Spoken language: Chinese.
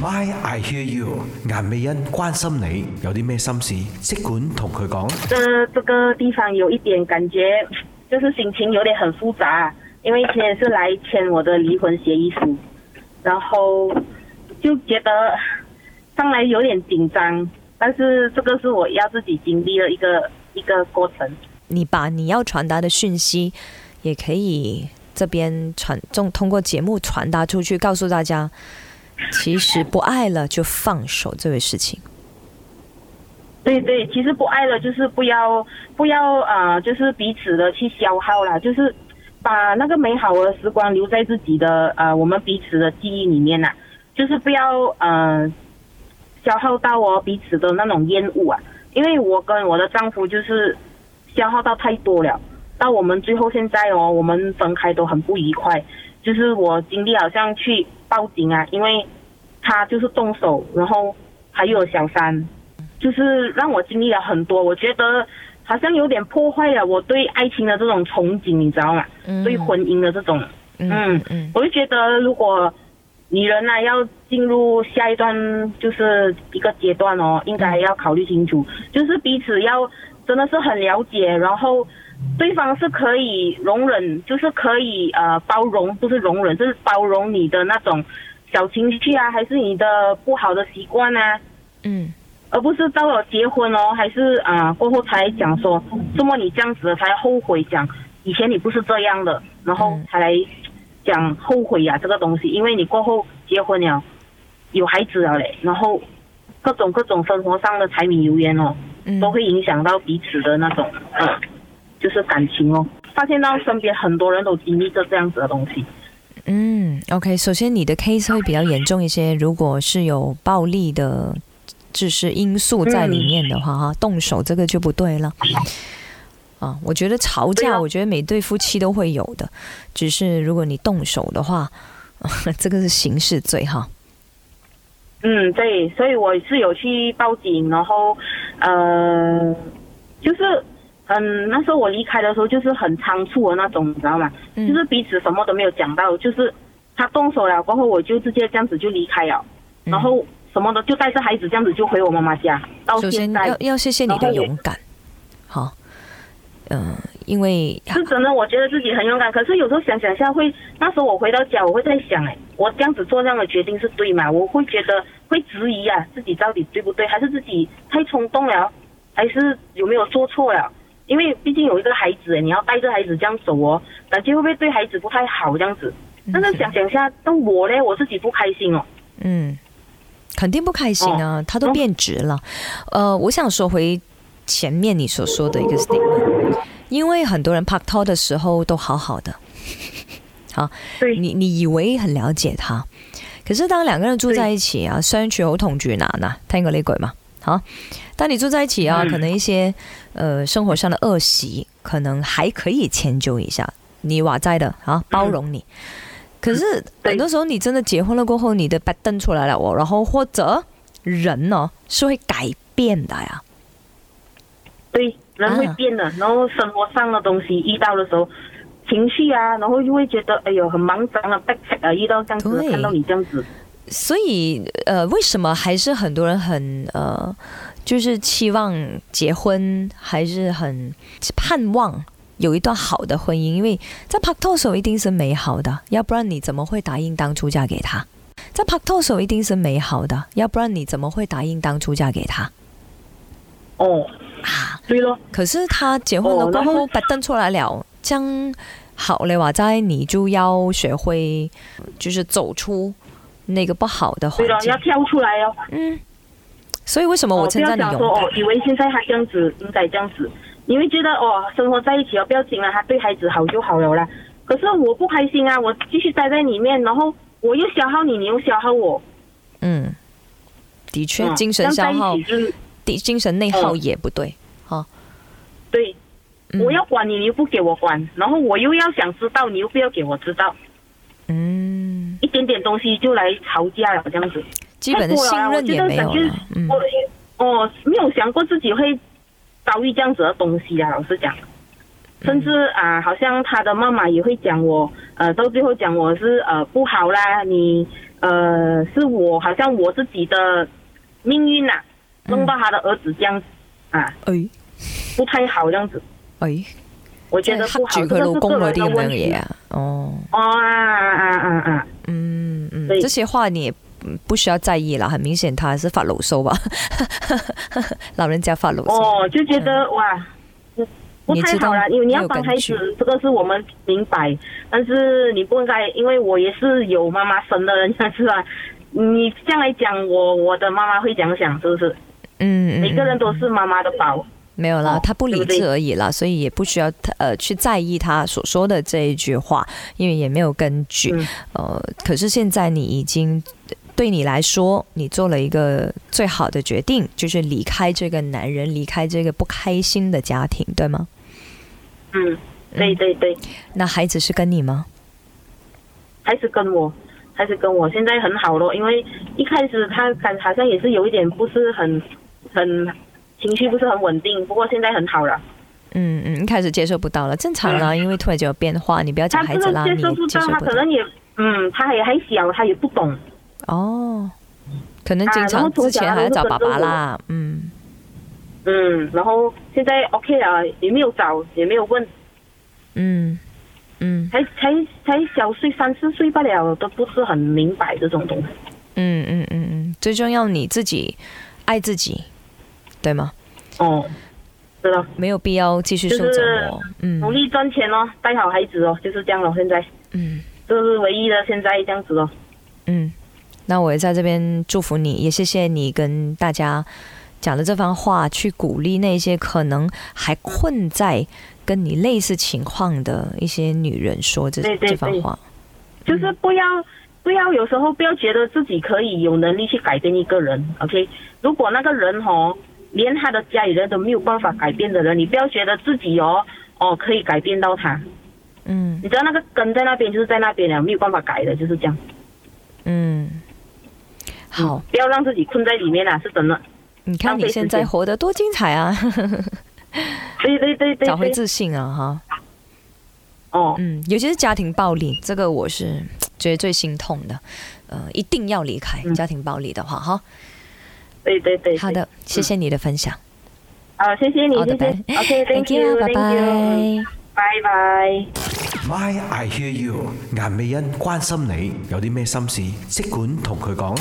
My, I hear you。颜美欣关心你有啲咩心事，即管同佢讲。这这个地方有一点感觉，就是心情有点很复杂，因为今天是来签我的离婚协议书，然后就觉得上来有点紧张，但是这个是我要自己经历的一个一个过程。你把你要传达的讯息，也可以这边传中通过节目传达出去，告诉大家。其实不爱了就放手，这个事情。对对，其实不爱了就是不要不要啊，就是彼此的去消耗了，就是把那个美好的时光留在自己的呃我们彼此的记忆里面呐，就是不要呃消耗到哦彼此的那种厌恶啊。因为我跟我的丈夫就是消耗到太多了，到我们最后现在哦，我们分开都很不愉快，就是我经历好像去报警啊，因为。他就是动手，然后还有小三，就是让我经历了很多。我觉得好像有点破坏了我对爱情的这种憧憬，你知道吗？嗯。对婚姻的这种，嗯嗯，我就觉得如果女人呢要进入下一段，就是一个阶段哦，应该要考虑清楚，就是彼此要真的是很了解，然后对方是可以容忍，就是可以呃包容，不是容忍，就是包容你的那种。小情绪啊，还是你的不好的习惯呢？嗯，而不是到了结婚哦，还是啊过后才讲说，怎么你这样子才后悔？讲以前你不是这样的，然后才来讲后悔呀这个东西，因为你过后结婚了，有孩子了嘞，然后各种各种生活上的柴米油盐哦，都会影响到彼此的那种，嗯，就是感情哦。发现到身边很多人都经历着这样子的东西。嗯，OK，首先你的 case 会比较严重一些。如果是有暴力的，就是因素在里面的话，哈，动手这个就不对了。啊，我觉得吵架，我觉得每对夫妻都会有的，只是如果你动手的话，这个是刑事罪哈。嗯，对，所以我是有去报警，然后呃，就是。嗯，那时候我离开的时候就是很仓促的那种，你知道吗？就是彼此什么都没有讲到，就是他动手了过后，我就直接这样子就离开了，然后什么的就带着孩子这样子就回我妈妈家。到现要要谢谢你的勇敢。好，嗯，因为是真的，我觉得自己很勇敢。可是有时候想想下，会那时候我回到家，我会在想，哎，我这样子做这样的决定是对吗？我会觉得会质疑啊，自己到底对不对，还是自己太冲动了，还是有没有做错了？因为毕竟有一个孩子，你要带着孩子这样走哦，感觉会不会对孩子不太好这样子？但是想想一下，但我呢，我自己不开心哦。嗯，肯定不开心啊，他都变直了。呃，我想说回前面你所说的一个 statement，因为很多人拍拖的时候都好好的，好，你你以为很了解他，可是当两个人住在一起啊，相处好同住难啊，听过呢句吗？啊，当你住在一起啊，可能一些呃生活上的恶习，可能还可以迁就一下你瓦在的啊，包容你。可是很多时候，你真的结婚了过后，你的白瞪出来了哦，然后或者人呢是会改变的呀。对，人会变的，然后生活上的东西遇到的时候，情绪啊，然后就会觉得哎呦很忙张了，啊遇到样子看到你这样子。所以，呃，为什么还是很多人很呃，就是期望结婚，还是很盼望有一段好的婚姻？因为在拍拖的时候一定是美好的，要不然你怎么会答应当初嫁给他？在拍拖的时候一定是美好的，要不然你怎么会答应当初嫁给他？哦啊，对咯。可是他结婚了过后，摆登出来了，将好了话，在你就要学会，就是走出。那个不好的环境，对了，要跳出来哦。嗯，所以为什么我称赞你勇敢？不说哦，以为现在他这样子应该这样子，你会觉得哦，生活在一起哦不要紧了，他对孩子好就好了啦。可是我不开心啊，我继续待在里面，然后我又消耗你，你又消耗我。嗯，的确，精神消耗，就是、精神内耗也不对，哈。对，我要管你，你又不给我管，然后我又要想知道，你又不要给我知道。嗯，一点点东西就来吵架了，这样子，基本的信任也没有了。我我没有想过自己会遭遇这样子的东西啊。老实讲，甚至啊，好像他的妈妈也会讲我，呃，到最后讲我是呃不好啦，你呃是我，好像我自己的命运呐，弄到他的儿子这样子啊，哎，不太好这样子，哎。我觉得他只可以露公母的而已，哦，啊啊啊啊，嗯嗯，这些话你不需要在意了，很明显他是发牢骚吧，老人家发牢骚。哦，就觉得哇，不太好了，因为你要帮孩子，这个是我们明白，但是你不应该，因为我也是有妈妈生的人家是吧？你这样来讲，我我的妈妈会想想是不是？嗯，每个人都是妈妈的宝。没有啦，他不理智而已啦，所以也不需要呃去在意他所说的这一句话，因为也没有根据。呃，可是现在你已经对你来说，你做了一个最好的决定，就是离开这个男人，离开这个不开心的家庭，对吗？嗯，对对对。那孩子是跟你吗？还是跟我，还是跟我，现在很好咯。因为一开始他感好像也是有一点不是很很。情绪不是很稳定，不过现在很好了。嗯嗯，一开始接受不到了，正常啊，因为突然就有变化，你不要讲孩子啦，接受不到，他可能也嗯，他也还小，他也不懂。哦，可能经常之前还要找爸爸啦，嗯嗯，然后现在 OK 了，也没有找，也没有问。嗯嗯，才才才小岁三四岁不了，都不是很明白这种东西。嗯嗯嗯嗯，最重要你自己爱自己。对吗？哦，是的，没有必要继续受折磨。嗯，努力赚钱哦，带好孩子哦，就是这样了。现在，嗯，这是唯一的，现在这样子哦。嗯，那我也在这边祝福你，也谢谢你跟大家讲的这番话，去鼓励那些可能还困在跟你类似情况的一些女人说这这番话。就是不要不要，有时候不要觉得自己可以有能力去改变一个人。OK，如果那个人哦。连他的家里人都没有办法改变的人，你不要觉得自己哦哦可以改变到他，嗯，你知道那个根在那边就是在那边了，没有办法改的，就是这样。嗯，好，不要让自己困在里面了，是真的。你看你现在活得多精彩啊！对对对找回自信啊，哈。哦，嗯，尤其是家庭暴力，这个我是觉得最心痛的，呃，一定要离开家庭暴力的话，哈。对对对，好的，谢谢你的分享。好，谢谢你，好的，o k t h a n k you，拜拜，拜拜。My I hear you，颜美欣关心你，有啲咩心事，即管同佢讲。